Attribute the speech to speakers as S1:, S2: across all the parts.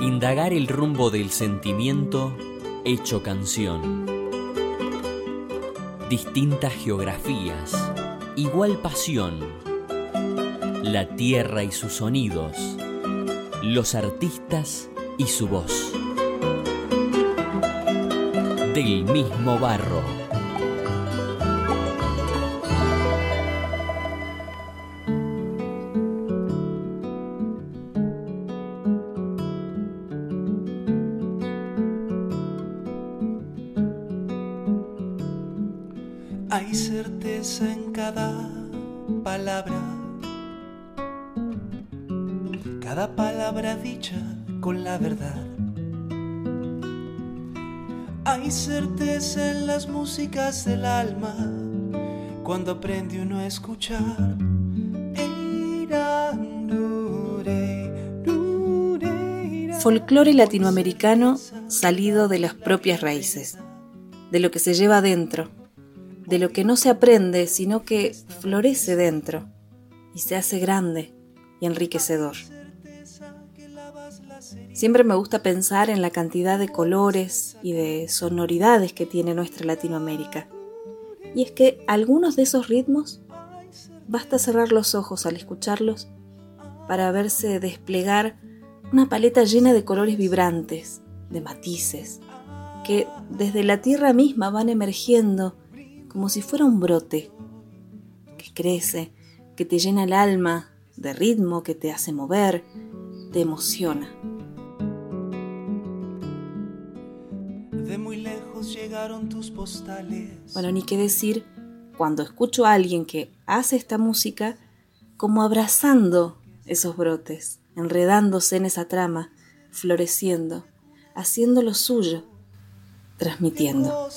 S1: Indagar el rumbo del sentimiento hecho canción. Distintas geografías, igual pasión. La tierra y sus sonidos. Los artistas y su voz. Del mismo barro.
S2: Con la verdad. Hay certeza en las músicas del alma, cuando aprende uno a escuchar.
S3: Folclore latinoamericano salido de las propias raíces, de lo que se lleva dentro de lo que no se aprende, sino que florece dentro y se hace grande y enriquecedor. Siempre me gusta pensar en la cantidad de colores y de sonoridades que tiene nuestra Latinoamérica. Y es que algunos de esos ritmos basta cerrar los ojos al escucharlos para verse desplegar una paleta llena de colores vibrantes, de matices, que desde la tierra misma van emergiendo como si fuera un brote que crece, que te llena el alma de ritmo, que te hace mover, te emociona.
S2: De muy lejos llegaron tus postales.
S3: Bueno, ni qué decir cuando escucho a alguien que hace esta música como abrazando esos brotes, enredándose en esa trama, floreciendo, haciendo lo suyo transmitiendo.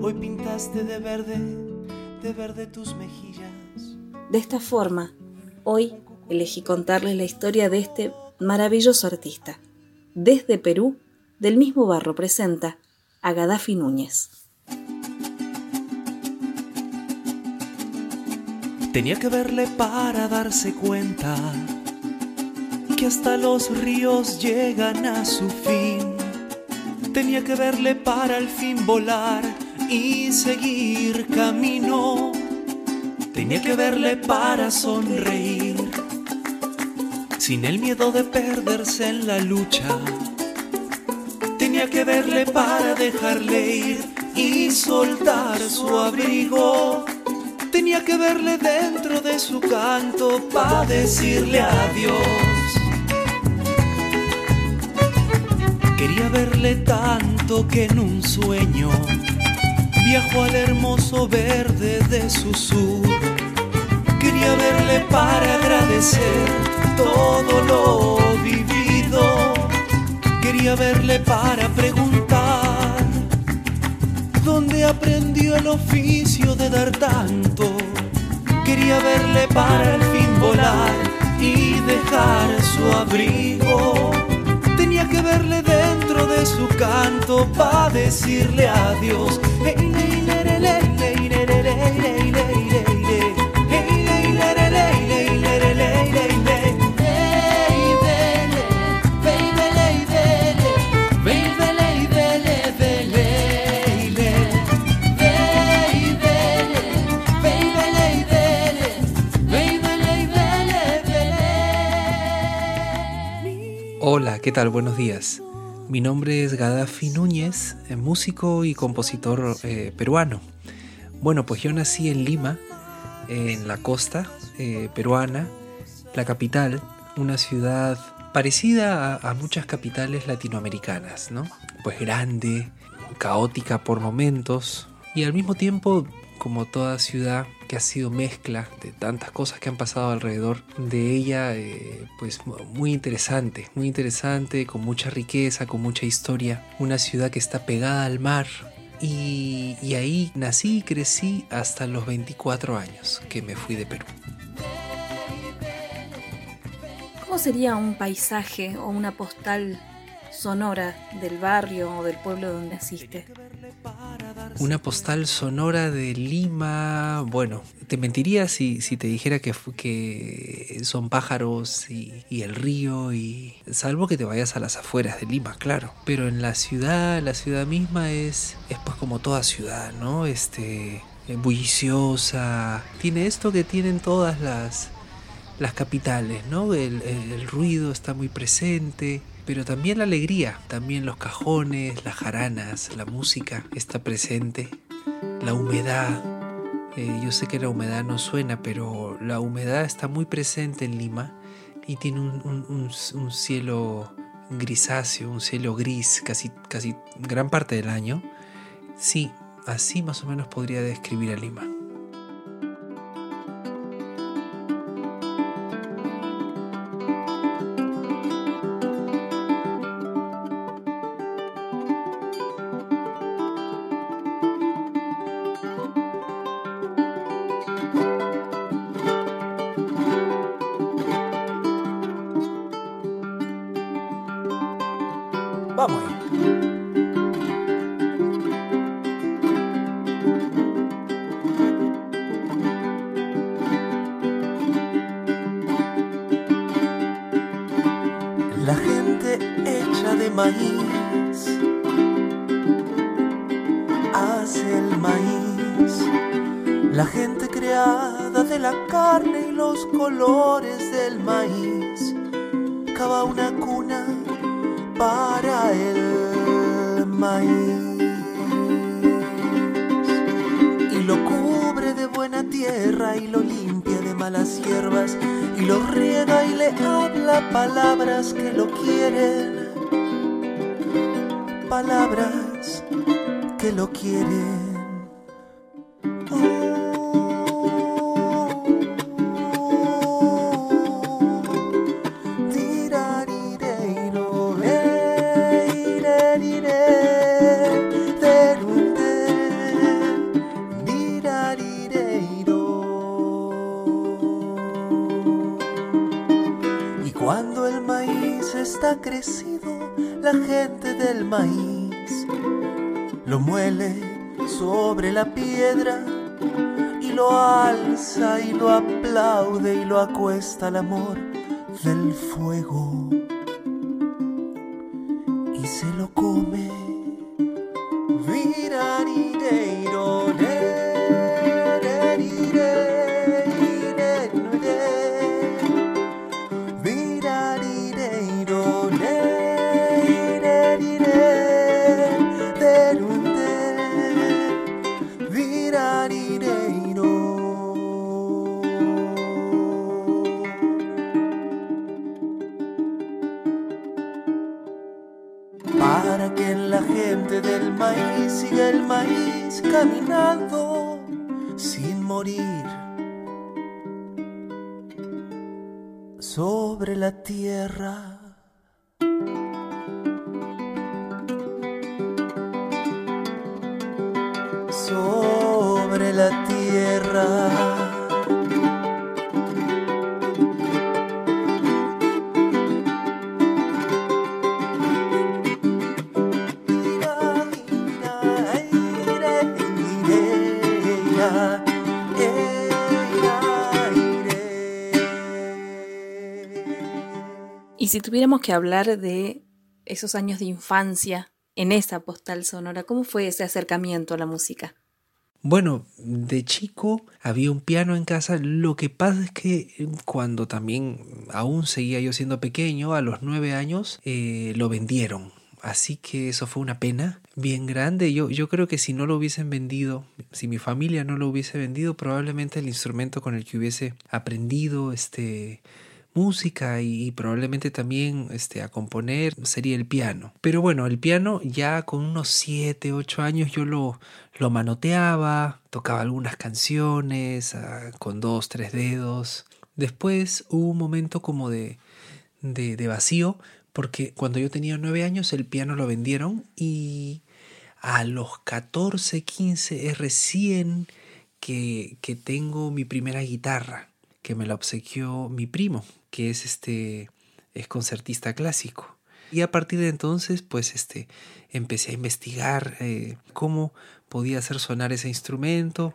S2: Hoy pintaste de verde, de verde tus mejillas.
S3: De esta forma, hoy elegí contarles la historia de este maravilloso artista. Desde Perú, del mismo barro presenta a Gaddafi Núñez.
S2: Tenía que verle para darse cuenta que hasta los ríos llegan a su fin. Tenía que verle para al fin volar y seguir camino. Tenía que verle para sonreír, sin el miedo de perderse en la lucha. Tenía que verle para dejarle ir y soltar su abrigo Tenía que verle dentro de su canto para decirle adiós. Quería verle tanto que en un sueño viajó al hermoso verde de su sur. Quería verle para agradecer todo lo vivido. Quería verle para preguntar donde aprendió el oficio de dar tanto. Quería verle para al fin volar y dejar su abrigo. Tenía que verle dentro de su canto para decirle adiós.
S4: ¿Qué tal? Buenos días. Mi nombre es Gaddafi Núñez, eh, músico y compositor eh, peruano. Bueno, pues yo nací en Lima, en la costa eh, peruana, la capital, una ciudad parecida a, a muchas capitales latinoamericanas, ¿no? Pues grande, caótica por momentos y al mismo tiempo como toda ciudad que ha sido mezcla de tantas cosas que han pasado alrededor de ella, eh, pues muy interesante, muy interesante, con mucha riqueza, con mucha historia, una ciudad que está pegada al mar. Y, y ahí nací y crecí hasta los 24 años que me fui de Perú.
S3: ¿Cómo sería un paisaje o una postal sonora del barrio o del pueblo donde naciste?
S4: Una postal sonora de Lima. Bueno, te mentiría si, si te dijera que, que son pájaros y, y, el río, y salvo que te vayas a las afueras de Lima, claro. Pero en la ciudad, la ciudad misma es, es pues como toda ciudad, ¿no? Este, bulliciosa. Tiene esto que tienen todas las, las capitales, ¿no? El, el, el ruido está muy presente pero también la alegría, también los cajones, las jaranas, la música está presente, la humedad. Eh, yo sé que la humedad no suena, pero la humedad está muy presente en Lima y tiene un, un, un, un cielo grisáceo, un cielo gris casi, casi gran parte del año. Sí, así más o menos podría describir a Lima.
S2: Buena tierra y lo limpia de malas hierbas y lo riega y le habla palabras que lo quieren. Palabras que lo quieren la piedra y lo alza y lo aplaude y lo acuesta al amor del fuego y se lo come. Morir sobre la tierra. Sobre la tierra.
S3: Si tuviéramos que hablar de esos años de infancia en esa postal sonora, ¿cómo fue ese acercamiento a la música?
S4: Bueno, de chico había un piano en casa. Lo que pasa es que cuando también aún seguía yo siendo pequeño, a los nueve años, eh, lo vendieron. Así que eso fue una pena bien grande. Yo, yo creo que si no lo hubiesen vendido, si mi familia no lo hubiese vendido, probablemente el instrumento con el que hubiese aprendido, este, música y, probablemente también este, a componer sería el piano. Pero bueno, el piano ya con unos 7, 8 años yo lo, lo manoteaba, tocaba algunas canciones ah, con dos, tres dedos. Después hubo un momento como de, de, vacío porque cuando yo tenía 9 años el piano lo vendieron y a los 14, 15 es recién que, que tengo mi primera guitarra, que me la obsequió mi primo, que es este es concertista clásico. Y a partir de entonces, pues este, empecé a investigar eh, cómo podía hacer sonar ese instrumento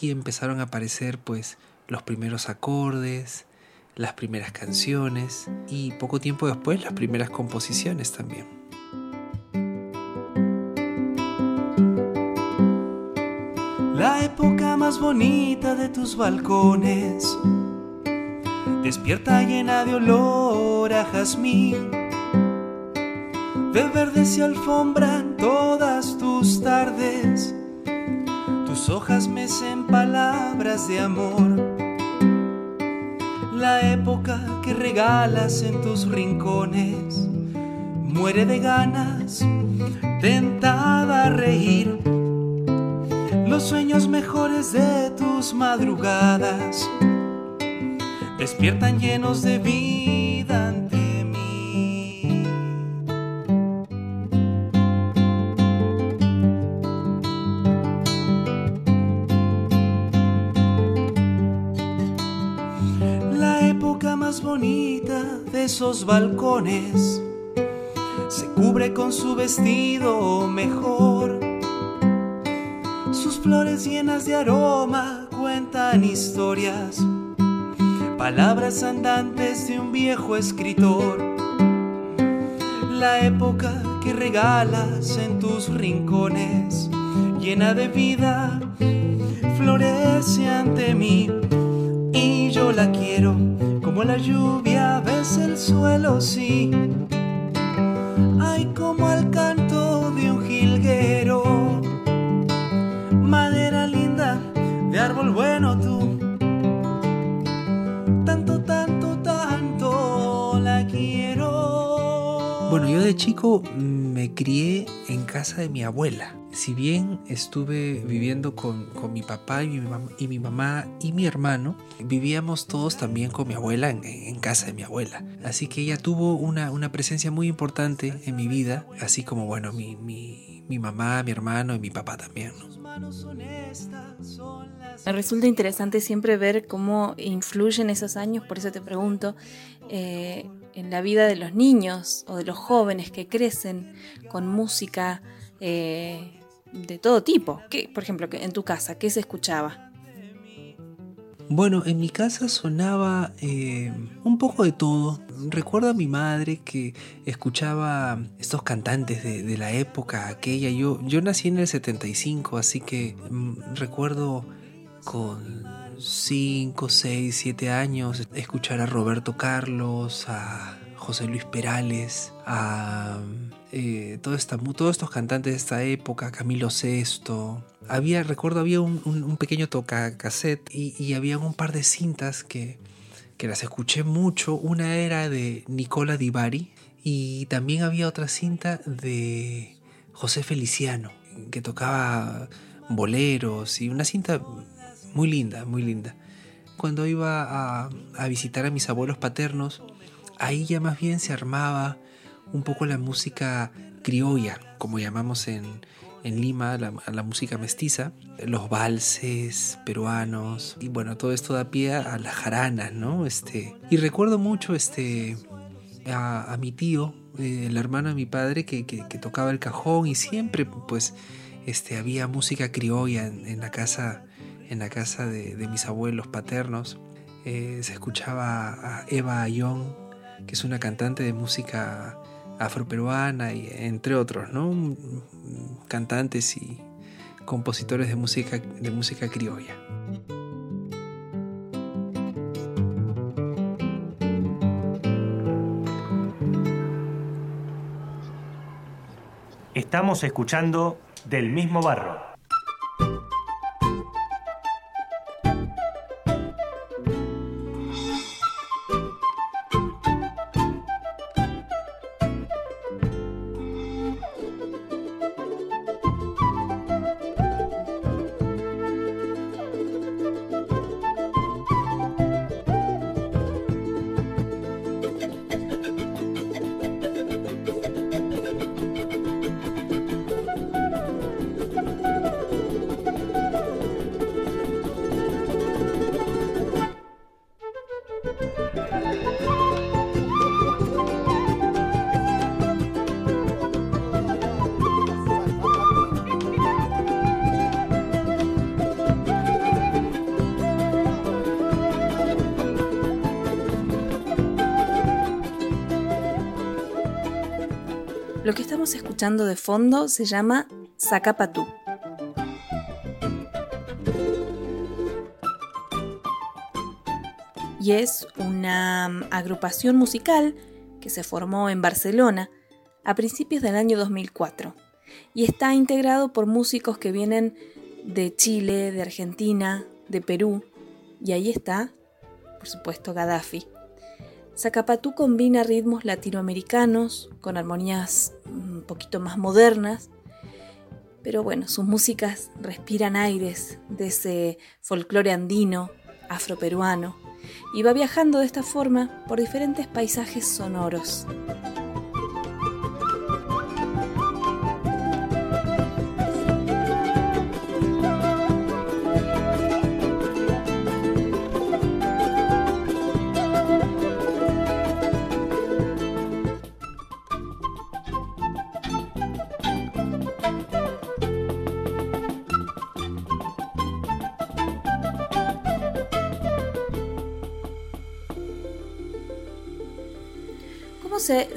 S4: y empezaron a aparecer pues los primeros acordes, las primeras canciones y poco tiempo después las primeras composiciones también.
S2: la época más bonita de tus balcones. Despierta llena de olor a jazmín. De verde se alfombran todas tus tardes. Tus hojas mecen palabras de amor. La época que regalas en tus rincones muere de ganas, tentada a reír los sueños mejores de tus madrugadas despiertan llenos de vida ante mí. La época más bonita de esos balcones se cubre con su vestido mejor flores llenas de aroma cuentan historias, palabras andantes de un viejo escritor. La época que regalas en tus rincones, llena de vida, florece ante mí y yo la quiero como la lluvia ves el suelo, sí. Ay, como canto
S4: chico me crié en casa de mi abuela. Si bien estuve viviendo con, mi papá y mi, mamá, y mi, mamá y mi hermano, vivíamos todos también con mi abuela en, casa de mi abuela. Así que ella tuvo una, una, presencia muy importante en mi vida, así como, bueno, mi, mi, mi mamá, mi hermano y mi papá también.
S3: Me resulta interesante siempre ver cómo influyen esos años, por eso te pregunto, eh, en la vida de los niños o de los jóvenes que crecen con música eh, de todo tipo. ¿Qué, por ejemplo, en tu casa, ¿qué se escuchaba?
S4: Bueno, en mi casa sonaba eh, un poco de todo. Recuerdo a mi madre que escuchaba estos cantantes de, la época aquella. Yo, yo nací en el 75, así que mm, recuerdo con 5, 6, 7 años escuchar a Roberto Carlos, a José Luis Perales, a eh, todos estos cantantes de esta época, Camilo Sesto. Había, recuerdo, había un, pequeño toca cassette y, y había un par de cintas que, que las escuché mucho. Una era de Nicola Di Bari y también había otra cinta de José Feliciano que tocaba boleros y una cinta muy linda, muy linda. Cuando iba a, visitar a mis abuelos paternos, ahí ya más bien se armaba un poco la música criolla, como llamamos en, Lima, la, la, música mestiza, los valses peruanos, y bueno, todo esto da pie a las jaranas, ¿no? Este, y recuerdo mucho este, a, mi tío, eh, el hermano de mi padre, que, tocaba el cajón y siempre pues este, había música criolla en, la casa, en la casa de, mis abuelos paternos. Eh, se escuchaba a Eva Ayón, que es una cantante de música afroperuana y entre otros, ¿no? Cantantes y compositores de música, de música criolla.
S5: Estamos escuchando Del mismo barro.
S3: De fondo se llama Zacapatú. Y es una mm, agrupación musical que se formó en Barcelona a principios del año 2004 y está integrado por músicos que vienen de Chile, de Argentina, de Perú y ahí está, por supuesto, Gaddafi. Zacapatú combina ritmos latinoamericanos con armonías un poquito más modernas, pero bueno, sus músicas respiran aires de ese folclore andino, afroperuano, y va viajando de esta forma por diferentes paisajes sonoros.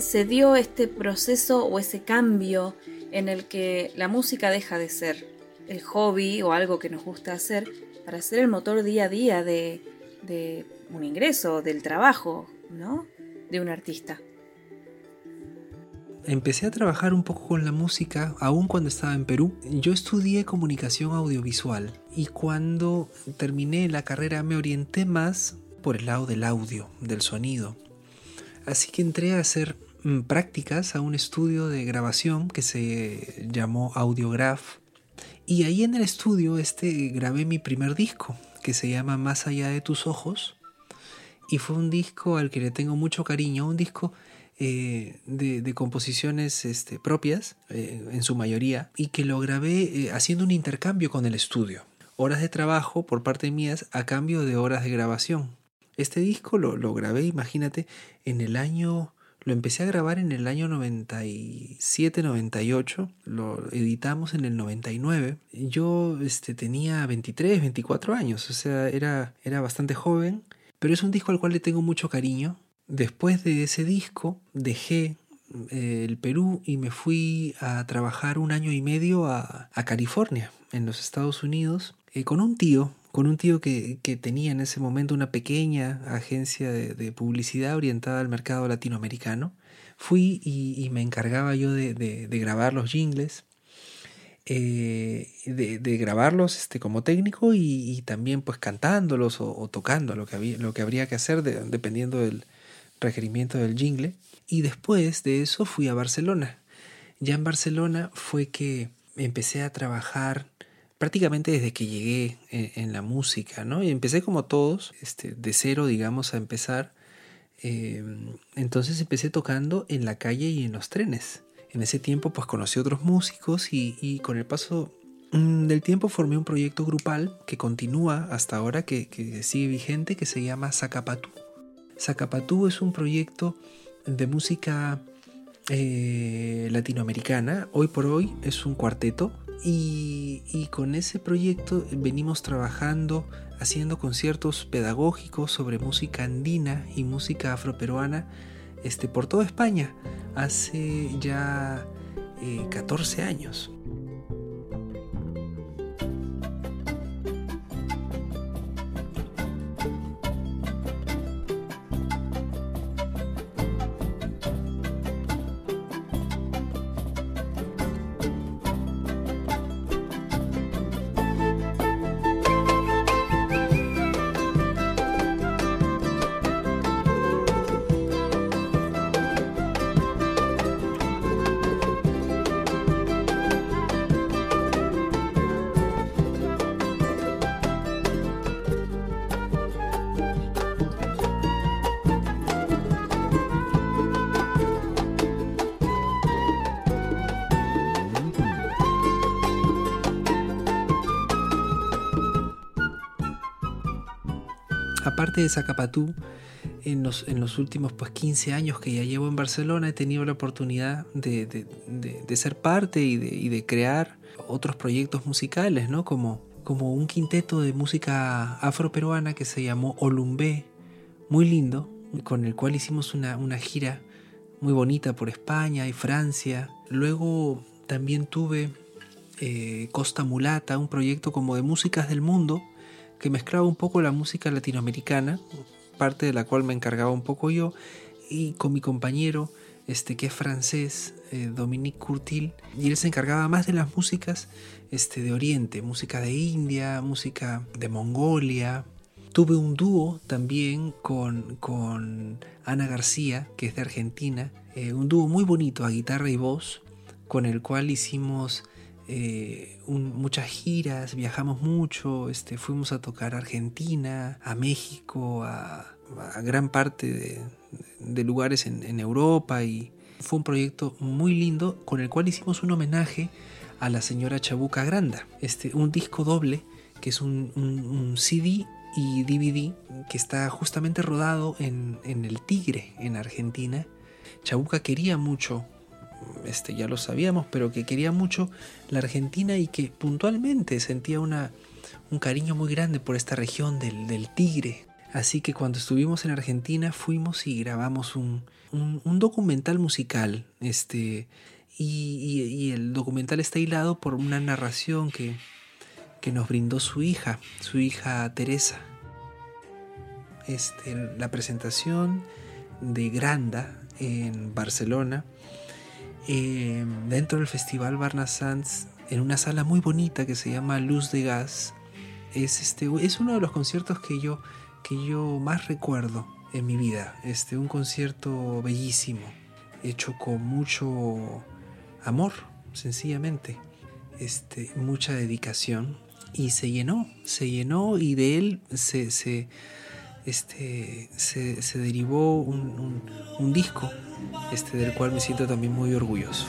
S3: Se, dio este proceso o ese cambio en el que la música deja de ser el hobby o algo que nos gusta hacer para ser el motor día a día de, un ingreso, del trabajo, ¿no? De un artista.
S4: Empecé a trabajar un poco con la música aún cuando estaba en Perú. Yo estudié comunicación audiovisual y cuando terminé la carrera me orienté más por el lado del audio, del sonido. Así que entré a hacer prácticas a un estudio de grabación que se llamó Audiograph. Y ahí en el estudio este grabé mi primer disco, que se llama Más allá de tus ojos. Y fue un disco al que le tengo mucho cariño, un disco eh, de, composiciones este, propias, eh, en su mayoría, y que lo grabé eh, haciendo un intercambio con el estudio. Horas de trabajo por parte mías a cambio de horas de grabación. Este disco lo grabé, imagínate, en el año lo empecé a grabar en el año 97-98, lo editamos en el 99. Yo este, tenía 23, 24 años, o sea, era, era bastante joven, pero es un disco al cual le tengo mucho cariño. Después de ese disco dejé eh, el Perú y me fui a trabajar un año y medio a, a California, en los Estados Unidos, eh, con un tío con un tío que, tenía en ese momento una pequeña agencia de, publicidad orientada al mercado latinoamericano. Fui y, me encargaba yo de, grabar los jingles, eh, de, grabarlos este, como técnico y, también pues cantándolos o, tocando lo que, había, lo que habría que hacer dependiendo del requerimiento del jingle. Y después de eso fui a Barcelona. Ya en Barcelona fue que empecé a trabajar prácticamente desde que llegué eh, en, la música, ¿no? Y empecé como todos, este, de cero, digamos, a empezar. Em, entonces empecé tocando en la calle y en los trenes. En ese tiempo pues conocí otros músicos y, con el paso mm, del tiempo formé un proyecto grupal que continúa hasta ahora, que, que sigue vigente, que se llama Zacapatú. Zacapatú es un proyecto de música eh, latinoamericana. Hoy por hoy es un cuarteto y, con ese proyecto venimos trabajando, haciendo conciertos pedagógicos sobre música andina y música afroperuana este, por toda España hace ya 14 eh, años. De Zacapatú, en los, en los últimos pues, 15 años que ya llevo en Barcelona, he tenido la oportunidad de, ser parte y, de, crear otros proyectos musicales, ¿no? Como, un quinteto de música afroperuana que se llamó Olumbé, muy lindo, con el cual hicimos una, gira muy bonita por España y Francia. Luego también tuve eh, Costa Mulata, un proyecto como de músicas del mundo que mezclaba un poco la música latinoamericana, parte de la cual me encargaba un poco yo, y con mi compañero, este, que es francés, eh, Dominique Curtil, y él se encargaba más de las músicas este, de Oriente, música de India, música de Mongolia. Tuve un dúo también con, con Ana García, que es de Argentina, eh, un dúo muy bonito a guitarra y voz, con el cual hicimos eh, muchas giras, viajamos mucho, este, fuimos a tocar a Argentina, a México, a, gran parte de, lugares en, Europa y fue un proyecto muy lindo con el cual hicimos un homenaje a la señora Chabuca Granda, este, un disco doble que es un, CD y DVD que está justamente rodado en, en el Tigre en Argentina. Chabuca quería mucho este, ya lo sabíamos, pero que quería mucho la Argentina y que puntualmente sentía una, un cariño muy grande por esta región del, Tigre. Así que cuando estuvimos en Argentina fuimos y grabamos un, documental musical. Este, y, el documental está hilado por una narración que, que nos brindó su hija, su hija Teresa. Este, la presentación de Granda en Barcelona eh, dentro del Festival Barna Sanz, en una sala muy bonita que se llama Luz de Gas. Es, este, es uno de los conciertos que yo, que yo más recuerdo en mi vida. Este, un concierto bellísimo, hecho con mucho amor, sencillamente. Este, mucha dedicación. Y se llenó, se llenó y de él se este, se, derivó un, un, disco este, del cual me siento también muy orgulloso.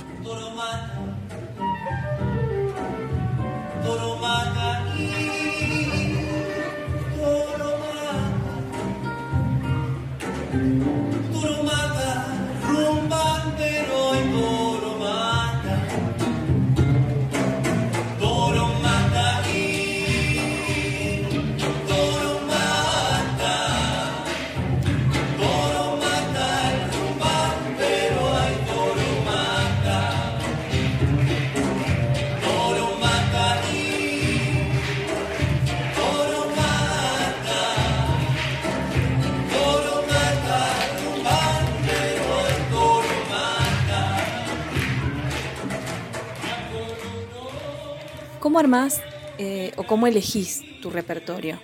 S3: ¿Cómo eh, o cómo elegís tu repertorio?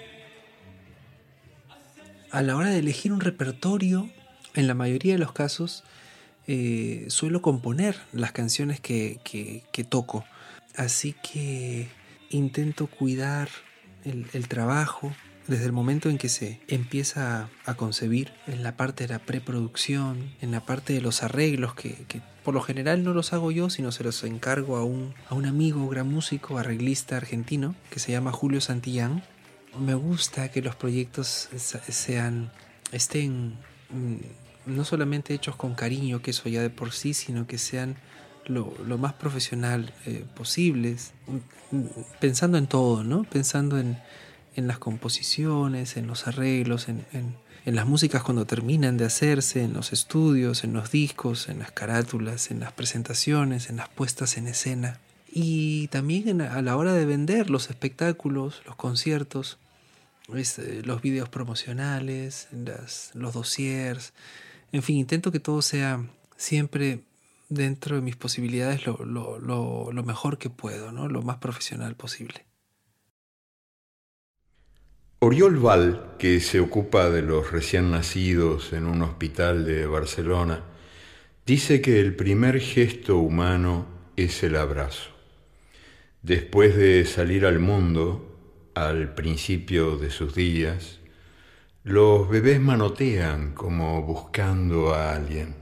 S4: A la hora de elegir un repertorio, en la mayoría de los casos, eh, suelo componer las canciones que, toco. Así que intento cuidar el, trabajo desde el momento en que se empieza a, concebir, en la parte de la preproducción, en la parte de los arreglos que, que por lo general no los hago yo, sino se los encargo a un, a un amigo, gran músico, arreglista argentino, que se llama Julio Santillán. Me gusta que los proyectos sean, estén mm, no solamente hechos con cariño, que eso ya de por sí, sino que sean lo, más profesional eh, posibles, mm, pensando en todo, ¿no? Pensando en, en las composiciones, en los arreglos, en, en las músicas cuando terminan de hacerse, en los estudios, en los discos, en las carátulas, en las presentaciones, en las puestas en escena. Y también a la hora de vender los espectáculos, los conciertos, eh, los videos promocionales, los dossiers, en fin, intento que todo sea siempre dentro de mis posibilidades lo, lo mejor que puedo, ¿no? lo más profesional posible.
S6: Oriol Val, que se ocupa de los recién nacidos en un hospital de Barcelona, dice que el primer gesto humano es el abrazo. Después de salir al mundo, al principio de sus días, los bebés manotean como buscando a alguien.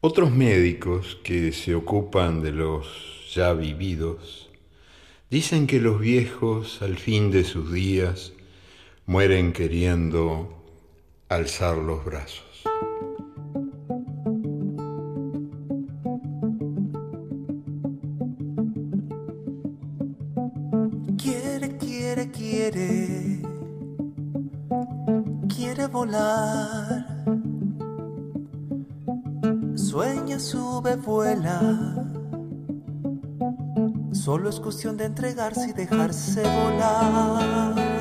S6: Otros médicos que se ocupan de los ya vividos dicen que los viejos al fin de sus días mueren queriendo alzar los brazos.
S2: Quiere, quiere, quiere, quiere volar. sueña, sube, vuela. Solo es cuestión de entregarse y dejarse volar.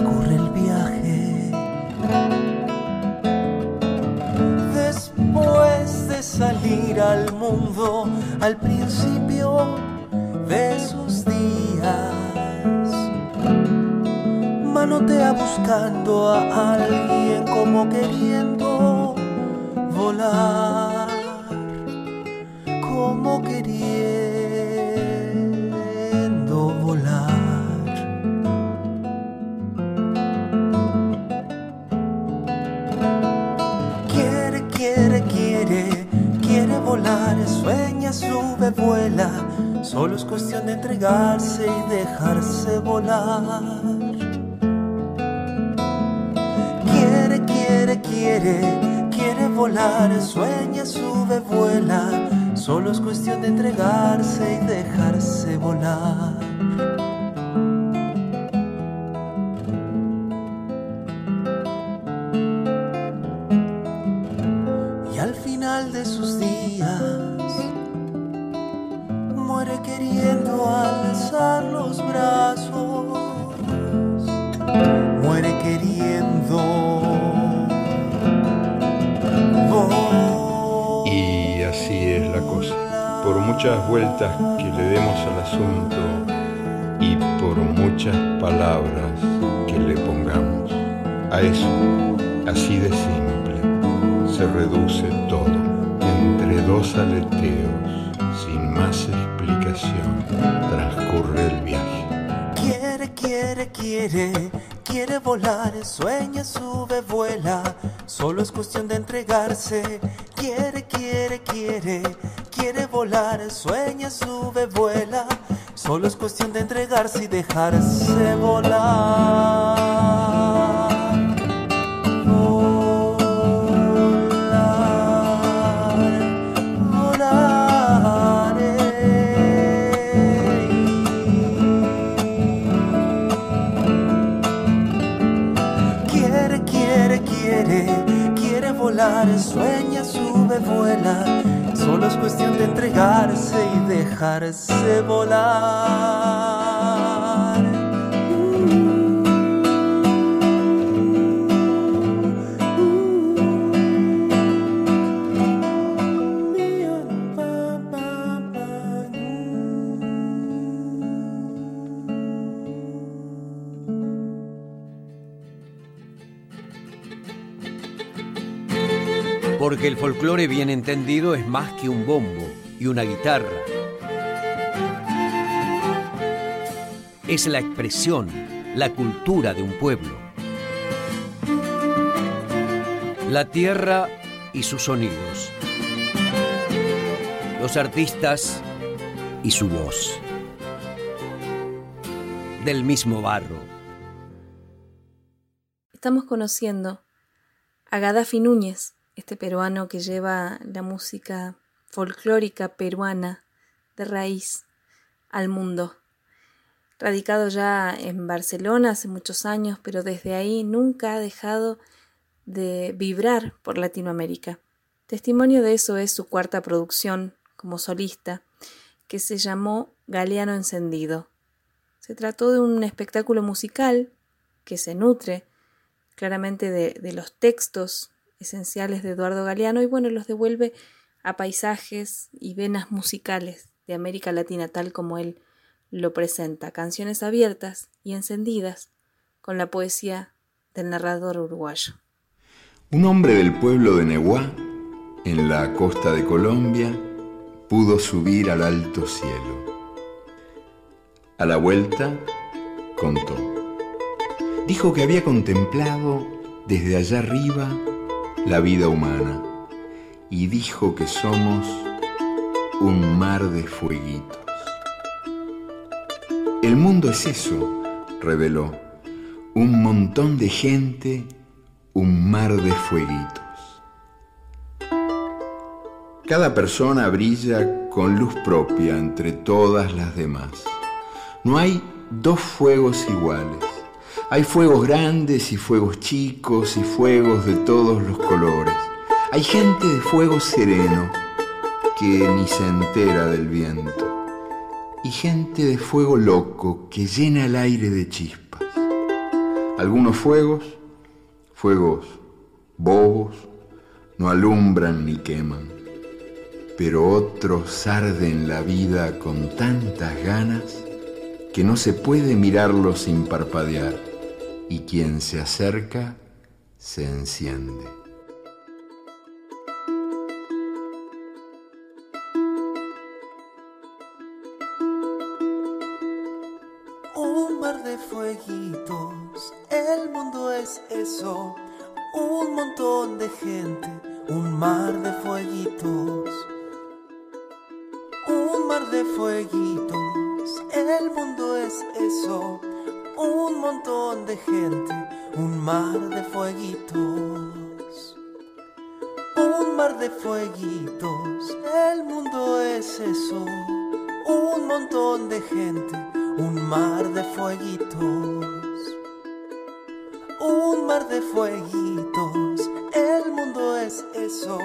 S2: Transcurre el viaje. Después de salir al mundo, al principio de sus días. Manotea buscando a alguien como queriendo volar, solo es cuestión de entregarse y dejarse volar. Quiere, quiere, quiere, quiere volar, sueña, sube, vuela, solo es cuestión de entregarse y dejarse volar.
S6: Que le demos al asunto y por muchas palabras que le pongamos, a eso, así de simple, se reduce todo entre dos aleteos sin más transcurre el viaje.
S2: Quiere, quiere, quiere, quiere volar, sueña, sube, vuela, solo es cuestión de entregarse. Quiere, quiere, quiere, quiere volar, sueña, sube, vuela, solo es cuestión de entregarse y dejarse volar. sueña, sube, vuela. Solo es cuestión de entregarse y dejarse volar.
S1: Porque el folclore bien entendido es más que un bombo y una guitarra. Es la expresión, la cultura de un pueblo. La tierra y sus sonidos. Los artistas y su voz. Del mismo barro.
S3: Estamos conociendo a Gaddafi Núñez, este peruano que lleva la música folclórica peruana de raíz al mundo. Radicado ya en Barcelona hace muchos años, pero desde ahí nunca ha dejado de vibrar por Latinoamérica. Testimonio de eso es su cuarta producción como solista, que se llamó Galeano Encendido. Se trató de un espectáculo musical que se nutre claramente de, de los textos esenciales de Eduardo Galeano y bueno, los devuelve a paisajes y venas musicales de América Latina tal como él lo presenta, canciones abiertas y encendidas con la poesía del narrador uruguayo.
S6: Un hombre del pueblo de Nehuá, en la costa de Colombia, pudo subir al alto cielo. A la vuelta, contó. Dijo que había contemplado desde allá arriba la vida humana y dijo que somos un mar de fueguitos. El mundo es eso, reveló, un montón de gente, un mar de fueguitos. Cada persona brilla con luz propia entre todas las demás. No hay dos fuegos iguales. Hay fuegos grandes y fuegos chicos y fuegos de todos los colores. Hay gente de fuego sereno que ni se entera del viento. Y gente de fuego loco que llena el aire de chispas. Algunos fuegos, fuegos bobos, no alumbran ni queman. Pero otros arden la vida con tantas ganas que no se puede mirarlo sin parpadear y quien se acerca se enciende.
S2: Un mar de fueguitos, el mundo es eso, un montón de gente, un mar de fueguitos. Un mar de fueguitos, el mundo es eso, un montón de gente, un mar de fueguitos. Un mar de fueguitos, el mundo es eso, un montón de gente, un mar de fueguitos. Un mar de fueguitos, el mundo es eso,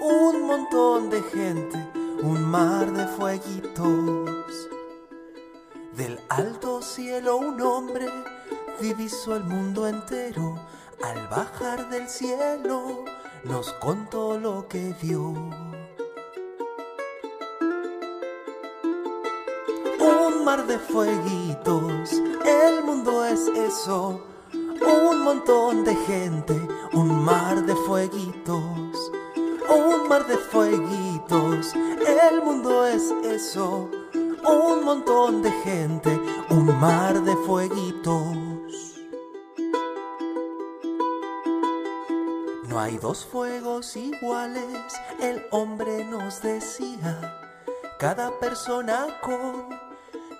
S2: un montón de gente, un mar de fueguitos. Alto cielo un hombre divisó el mundo entero. Al bajar del cielo nos contó lo que vio. Un mar de fueguitos, el mundo es eso. Un montón de gente, un mar de fueguitos. Un mar de fueguitos, el mundo es eso. Un montón de gente, un mar de fueguitos. No hay dos fuegos iguales, el hombre nos decía. Cada persona con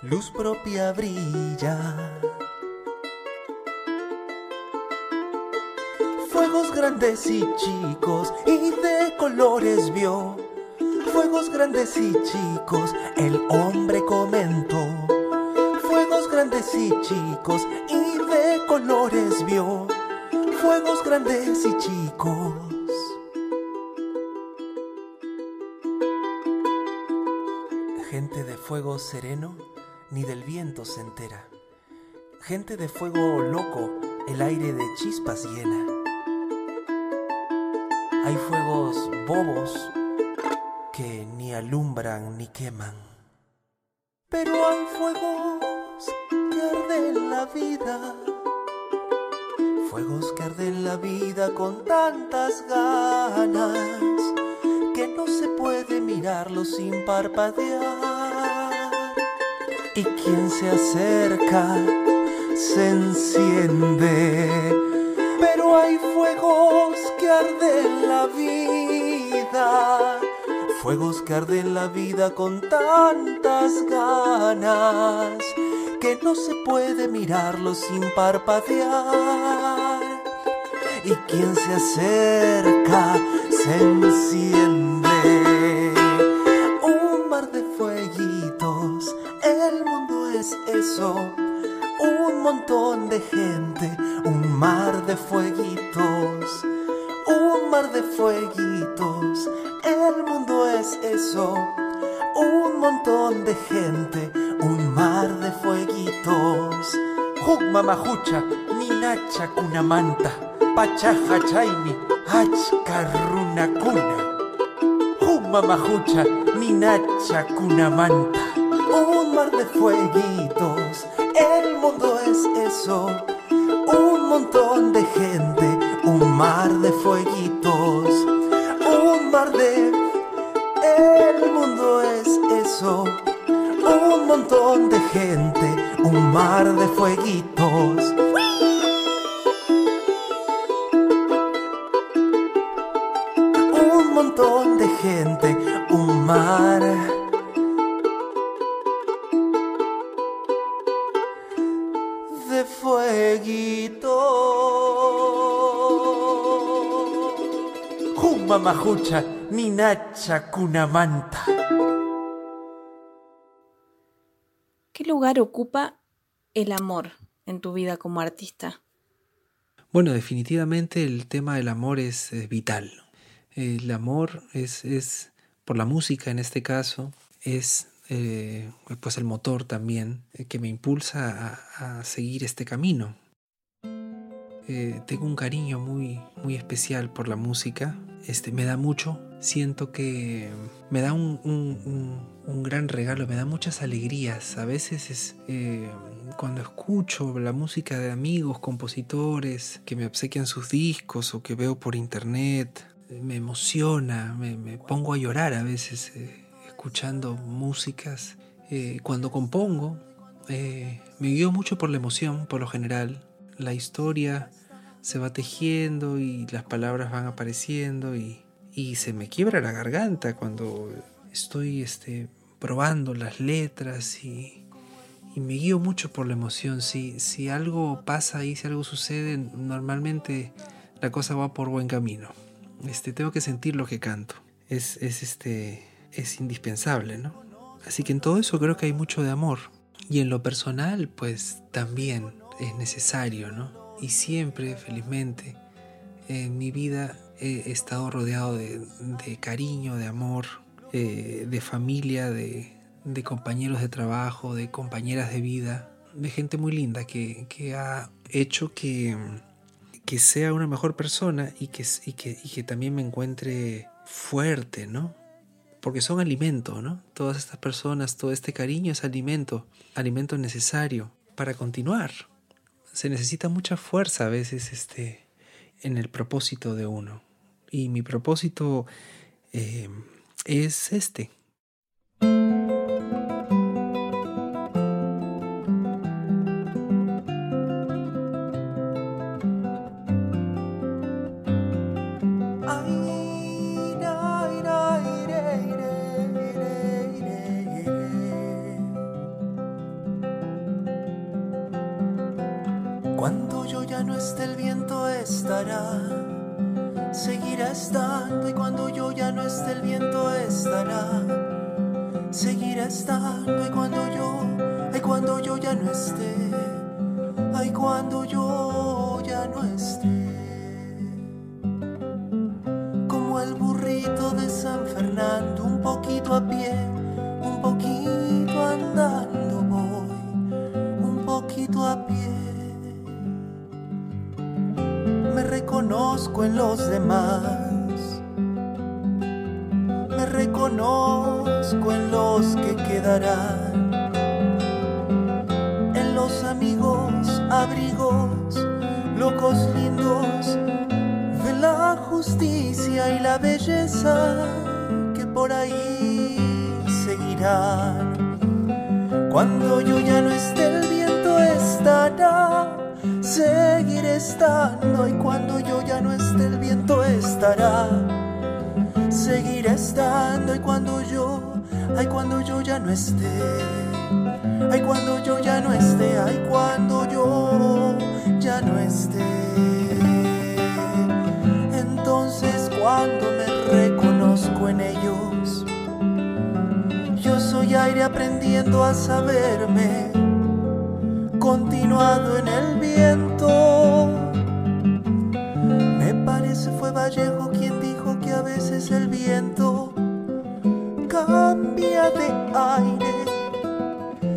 S2: luz propia brilla. Fuegos grandes y chicos y de colores vio. Fuegos grandes y chicos, el hombre comentó. Fuegos grandes y chicos y de colores vio. Fuegos grandes y chicos. Gente de fuego sereno, ni del viento se entera. Gente de fuego loco, el aire de chispas llena. Hay fuegos bobos que ni alumbran ni queman. Pero hay fuegos que arden la vida. Fuegos que arden la vida con tantas ganas que no se puede mirarlo sin parpadear. Y quien se acerca se enciende. Pero hay fuegos que arden la vida. Fuegos que arden la vida con tantas ganas que no se puede mirarlo sin parpadear. Y quien se acerca se enciende. Un mar de fueguitos, el mundo es eso. Un montón de gente, un mar de fueguitos. Un mar de fueguitos, Mapucha, Ninacha Cunamanta, Pachaja Chaini, Hachka Runacuna, Juma Majucha, Ninacha Cunamanta. Un mar de fueguitos, el mundo es eso, un montón de gente, un mar de fueguitos, un mar de... El mundo es eso, un montón de gente un mar de fueguitos. Un montón de gente, un mar. De fueguito. Juma majucha, minacha kunamanta.
S3: ¿Qué lugar ocupa el amor en tu vida como artista?
S4: Bueno, definitivamente el tema del amor es, vital. El amor es, es, por la música en este caso, es eh, pues el motor también que me impulsa a, a seguir este camino. Eh, tengo un cariño muy, muy especial por la música. Este, me da mucho. Siento que me da un, un, un, gran regalo, me da muchas alegrías. A veces es eh, cuando escucho la música de amigos, compositores que me obsequian sus discos o que veo por internet, me emociona, me, me pongo a llorar a veces eh, escuchando músicas. Eh, cuando compongo, eh, me guío mucho por la emoción, por lo general. La historia se va tejiendo y las palabras van apareciendo y, y se me quiebra la garganta cuando estoy este, probando las letras y, y, me guío mucho por la emoción. Si, si algo pasa ahí, si algo sucede, normalmente la cosa va por buen camino. Este, tengo que sentir lo que canto. Es, es, este, es indispensable, ¿no? Así que en todo eso creo que hay mucho de amor. Y en lo personal, pues también es necesario, ¿no? Y siempre, felizmente, en mi vida he estado rodeado de, cariño, de amor, eh, de familia, de, compañeros de trabajo, de compañeras de vida, de gente muy linda que, ha hecho que, sea una mejor persona y que, y, que, y que también me encuentre fuerte, ¿no? Porque son alimento, ¿no? Todas estas personas, todo este cariño es alimento, alimento necesario para continuar. Se necesita mucha fuerza a veces este, en el propósito de uno. Y mi propósito eh, es este.
S2: Cuando yo ya no esté, el viento estará, estando. Y cuando yo ya no esté, el viento estará, seguirá estando. Y cuando yo, ay, cuando yo ya no esté, ay, cuando yo aprendiendo a saberme continuado en el viento. Me parece fue Vallejo quien dijo que a veces el viento cambia de aire,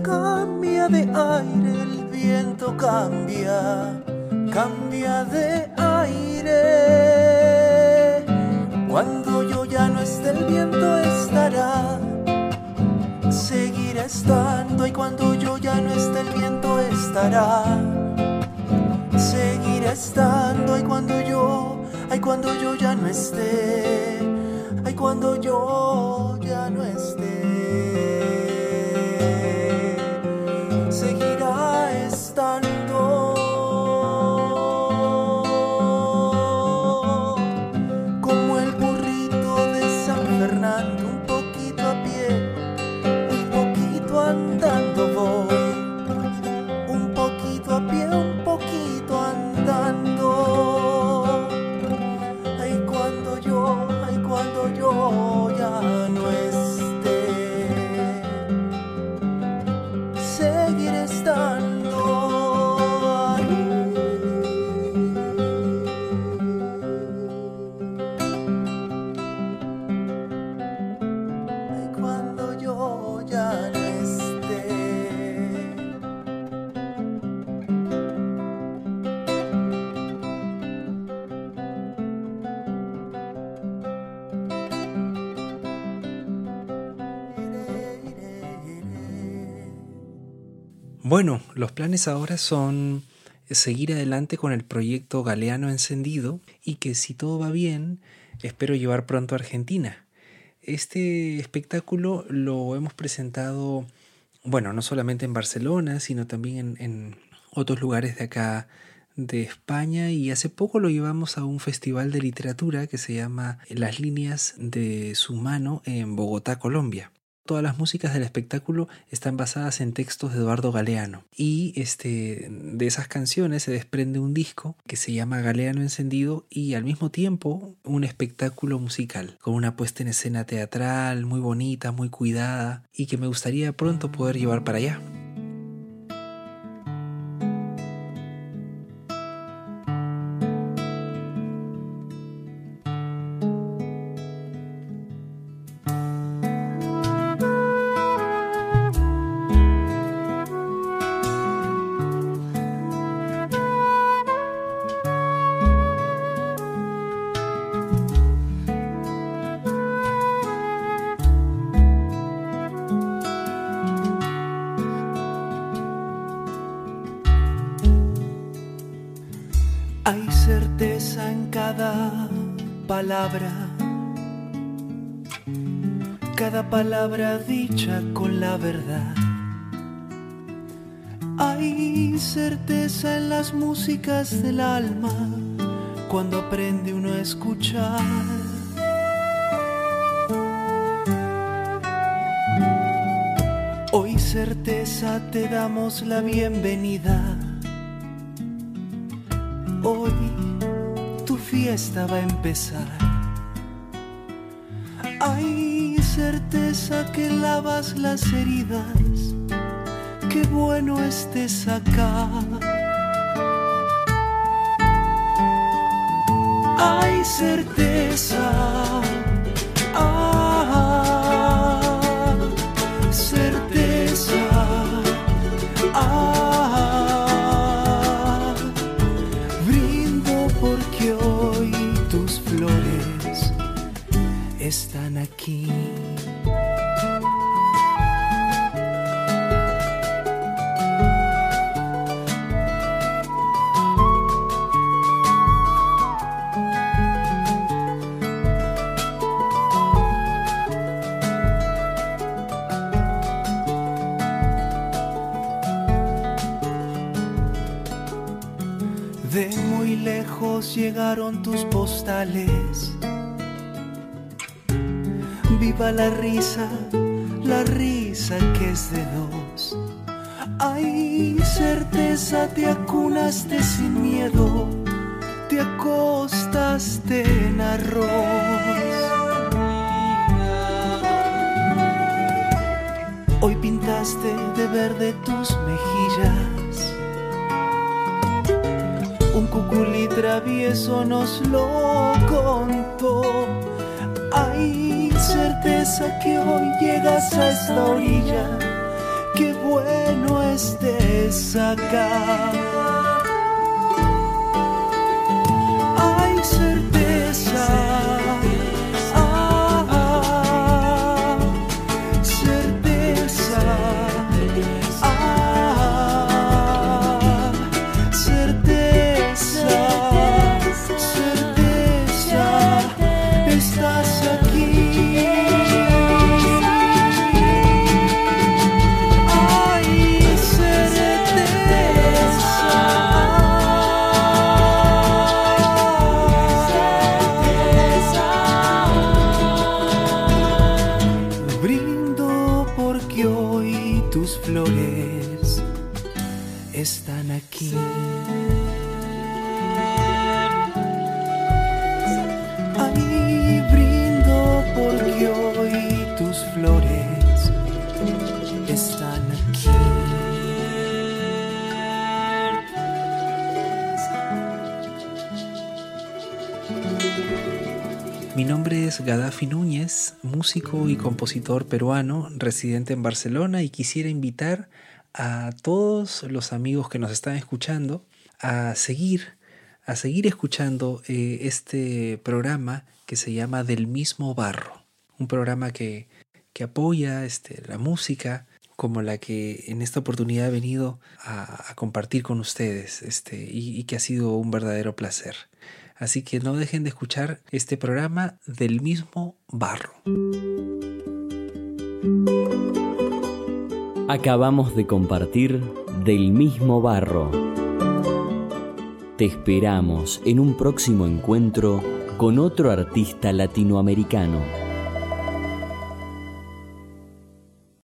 S2: cambia de aire, el viento cambia, cambia de aire. Cuando yo ya no esté, el viento estará estando y cuando yo ya no esté el viento estará. Seguirá estando y cuando yo ay cuando yo ya no esté ay cuando yo ya
S4: Bueno, los planes ahora son seguir adelante con el proyecto Galeano Encendido y que si todo va bien, espero llevar pronto a Argentina. Este espectáculo lo hemos presentado, bueno, no solamente en Barcelona, sino también en, otros lugares de acá de España y hace poco lo llevamos a un festival de literatura que se llama Las líneas de su mano en Bogotá, Colombia todas las músicas del espectáculo están basadas en textos de Eduardo Galeano. Y este, de esas canciones se desprende un disco que se llama Galeano Encendido y al mismo tiempo un espectáculo musical, con una puesta en escena teatral muy bonita, muy cuidada y que me gustaría pronto poder llevar para allá.
S2: Cada palabra dicha con la verdad. Hay certeza en las músicas del alma cuando aprende uno a escuchar. Hoy certeza te damos la bienvenida. Fiesta va a empezar. Hay certeza que lavas las heridas, qué bueno estés acá. Hay certeza, De muy lejos llegaron tus postales. La risa, la risa que es de dos. Hay certeza, te acunaste sin miedo, te acostaste en arroz. Hoy pintaste de verde tus mejillas. Un cuculí travieso nos lo contó. Certeza que hoy llegas a esta orilla. Qué bueno estés acá.
S4: Músico y compositor peruano, residente en Barcelona y quisiera invitar a todos los amigos que nos están escuchando a seguir, a seguir escuchando eh, este programa que se llama Del mismo barro, un programa que, que apoya este, la música como la que en esta oportunidad he venido a, compartir con ustedes este, y, que ha sido un verdadero placer. Así que no dejen de escuchar este programa del mismo barro.
S7: Acabamos de compartir del mismo barro. Te esperamos en un próximo encuentro con otro artista latinoamericano.